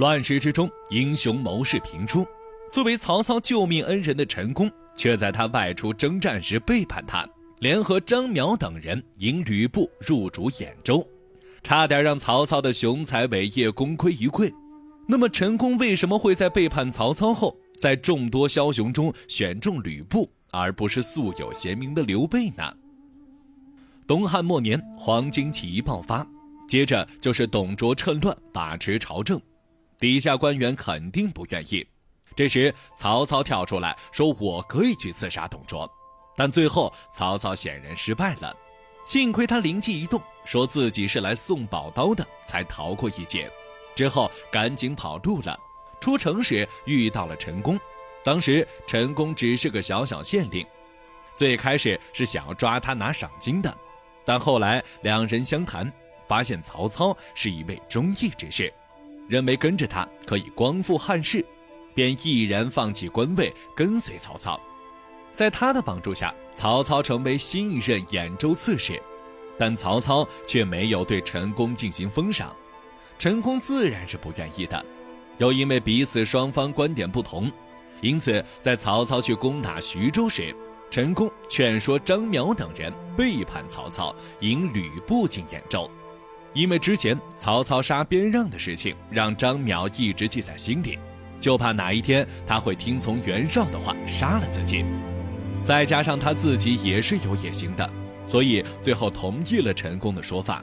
乱世之中，英雄谋士频出。作为曹操救命恩人的陈宫，却在他外出征战时背叛他，联合张邈等人引吕布入主兖州，差点让曹操的雄才伟业功亏一篑。那么，陈宫为什么会在背叛曹操后，在众多枭雄中选中吕布，而不是素有贤名的刘备呢？东汉末年，黄巾起义爆发，接着就是董卓趁乱把持朝政，底下官员肯定不愿意。这时，曹操跳出来说：“我可以去刺杀董卓。”但最后，曹操显然失败了。幸亏他灵机一动，说自己是来送宝刀的，才逃过一劫。之后，赶紧跑路了。出城时遇到了陈宫，当时陈宫只是个小小县令。最开始是想要抓他拿赏金的，但后来两人相谈，发现曹操是一位忠义之士，认为跟着他可以光复汉室。便毅然放弃官位，跟随曹操。在他的帮助下，曹操成为新一任兖州刺史。但曹操却没有对陈宫进行封赏，陈宫自然是不愿意的。又因为彼此双方观点不同，因此在曹操去攻打徐州时，陈宫劝说张邈等人背叛曹操，引吕布进兖州。因为之前曹操杀边让的事情，让张邈一直记在心里。就怕哪一天他会听从袁绍的话杀了自己，再加上他自己也是有野心的，所以最后同意了陈宫的说法。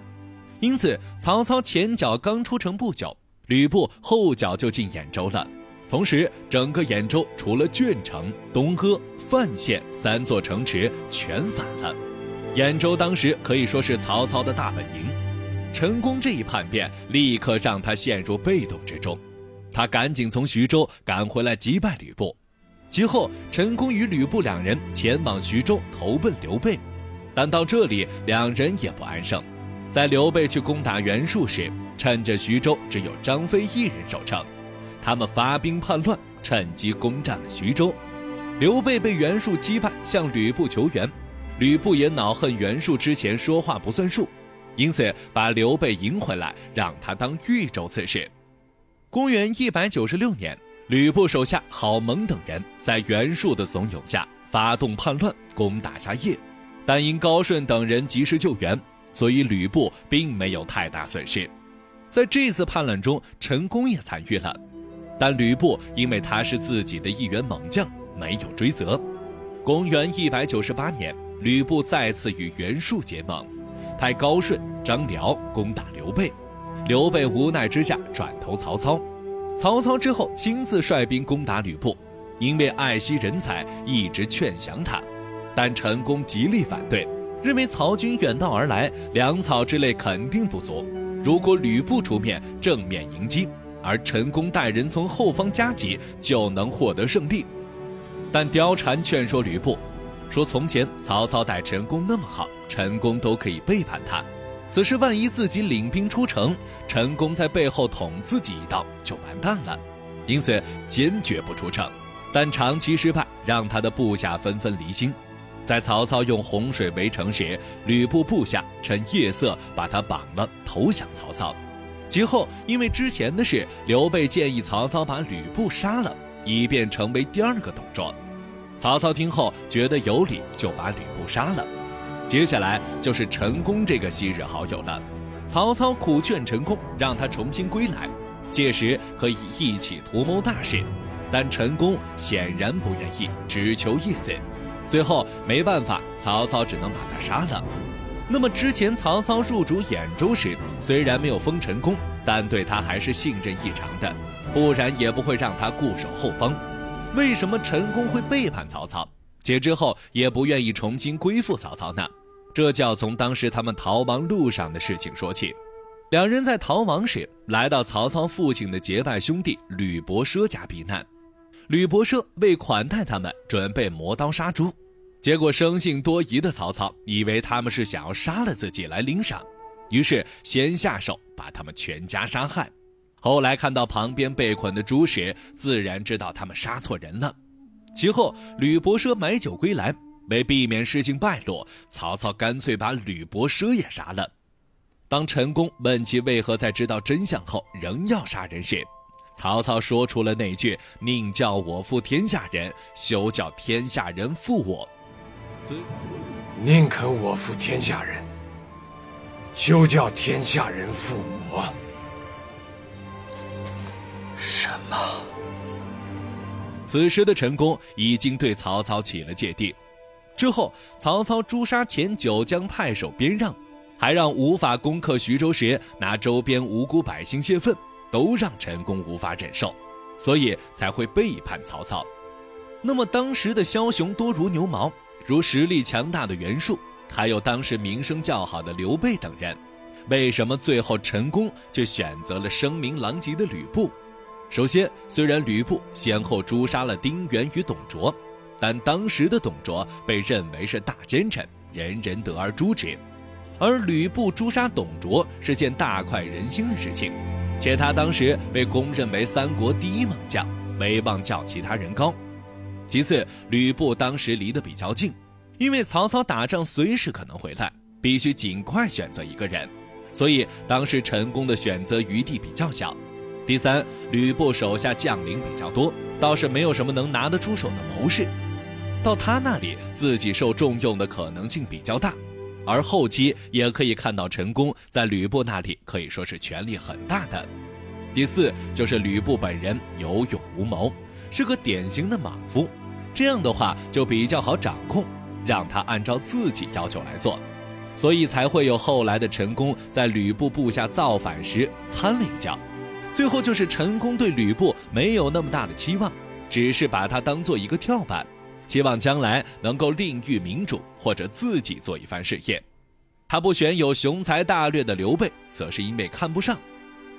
因此，曹操前脚刚出城不久，吕布后脚就进兖州了。同时，整个兖州除了鄄城、东阿、范县三座城池全反了。兖州当时可以说是曹操的大本营，陈宫这一叛变立刻让他陷入被动之中。他赶紧从徐州赶回来击败吕布，其后陈宫与吕布两人前往徐州投奔刘备，但到这里两人也不安生，在刘备去攻打袁术时，趁着徐州只有张飞一人守城，他们发兵叛乱，趁机攻占了徐州。刘备被袁术击败，向吕布求援，吕布也恼恨袁术之前说话不算数，因此把刘备迎回来，让他当豫州刺史。公元一百九十六年，吕布手下郝萌等人在袁术的怂恿下发动叛乱，攻打下邺，但因高顺等人及时救援，所以吕布并没有太大损失。在这次叛乱中，陈宫也参与了，但吕布因为他是自己的一员猛将，没有追责。公元一百九十八年，吕布再次与袁术结盟，派高顺、张辽攻打刘备。刘备无奈之下转投曹操，曹操之后亲自率兵攻打吕布，因为爱惜人才，一直劝降他，但陈宫极力反对，认为曹军远道而来，粮草之类肯定不足，如果吕布出面正面迎击，而陈宫带人从后方夹击，就能获得胜利。但貂蝉劝说吕布，说从前曹操待陈宫那么好，陈宫都可以背叛他。此时万一自己领兵出城，陈宫在背后捅自己一刀，就完蛋了。因此坚决不出城。但长期失败，让他的部下纷纷离心。在曹操用洪水围城时，吕布部下趁夜色把他绑了，投降曹操。其后因为之前的事，刘备建议曹操把吕布杀了，以便成为第二个董卓。曹操听后觉得有理，就把吕布杀了。接下来就是陈宫这个昔日好友了。曹操苦劝陈宫，让他重新归来，届时可以一起图谋大事。但陈宫显然不愿意，只求一死。最后没办法，曹操只能把他杀了。那么之前曹操入主兖州时，虽然没有封陈宫，但对他还是信任异常的，不然也不会让他固守后方。为什么陈宫会背叛曹操？且之后也不愿意重新归附曹操呢？这就要从当时他们逃亡路上的事情说起。两人在逃亡时，来到曹操父亲的结拜兄弟吕伯奢家避难。吕伯奢为款待他们，准备磨刀杀猪。结果生性多疑的曹操以为他们是想要杀了自己来领赏，于是先下手把他们全家杀害。后来看到旁边被捆的猪时，自然知道他们杀错人了。其后，吕伯奢买酒归来，为避免事情败露，曹操干脆把吕伯奢也杀了。当陈宫问其为何在知道真相后仍要杀人时，曹操说出了那句“宁叫我负天下人，休叫天下人负我”。宁肯我负天下人，休叫天下人负我。什么？此时的陈宫已经对曹操起了芥蒂。之后，曹操诛杀前九江太守边让，还让无法攻克徐州时拿周边无辜百姓泄愤，都让陈宫无法忍受，所以才会背叛曹操。那么，当时的枭雄多如牛毛，如实力强大的袁术，还有当时名声较好的刘备等人，为什么最后陈宫却选择了声名狼藉的吕布？首先，虽然吕布先后诛杀了丁原与董卓。但当时的董卓被认为是大奸臣，人人得而诛之，而吕布诛杀董卓是件大快人心的事情，且他当时被公认为三国第一猛将，威望较其他人高。其次，吕布当时离得比较近，因为曹操打仗随时可能回来，必须尽快选择一个人，所以当时陈宫的选择余地比较小。第三，吕布手下将领比较多，倒是没有什么能拿得出手的谋士。到他那里，自己受重用的可能性比较大，而后期也可以看到陈宫在吕布那里可以说是权力很大的。第四就是吕布本人有勇无谋，是个典型的莽夫，这样的话就比较好掌控，让他按照自己要求来做，所以才会有后来的陈宫在吕布部下造反时参了一脚。最后就是陈宫对吕布没有那么大的期望，只是把他当做一个跳板。期望将来能够另遇明主，或者自己做一番事业。他不选有雄才大略的刘备，则是因为看不上。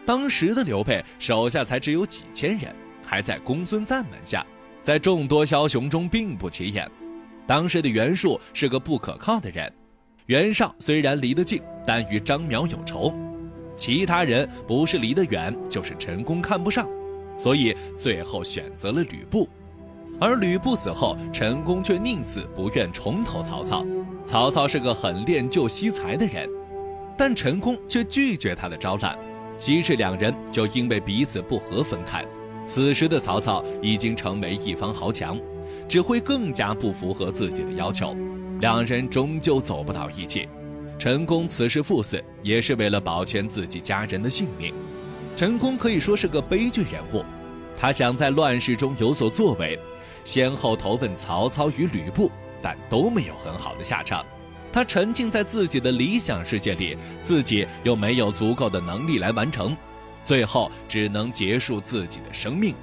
当时的刘备手下才只有几千人，还在公孙瓒门下，在众多枭雄中并不起眼。当时的袁术是个不可靠的人，袁绍虽然离得近，但与张邈有仇。其他人不是离得远，就是陈宫看不上，所以最后选择了吕布。而吕布死后，陈宫却宁死不愿重投曹操。曹操是个很恋旧惜才的人，但陈宫却拒绝他的招揽。昔日两人就因为彼此不和分开。此时的曹操已经成为一方豪强，只会更加不符合自己的要求，两人终究走不到一起。陈宫此时赴死，也是为了保全自己家人的性命。陈宫可以说是个悲剧人物，他想在乱世中有所作为。先后投奔曹操与吕布，但都没有很好的下场。他沉浸在自己的理想世界里，自己又没有足够的能力来完成，最后只能结束自己的生命。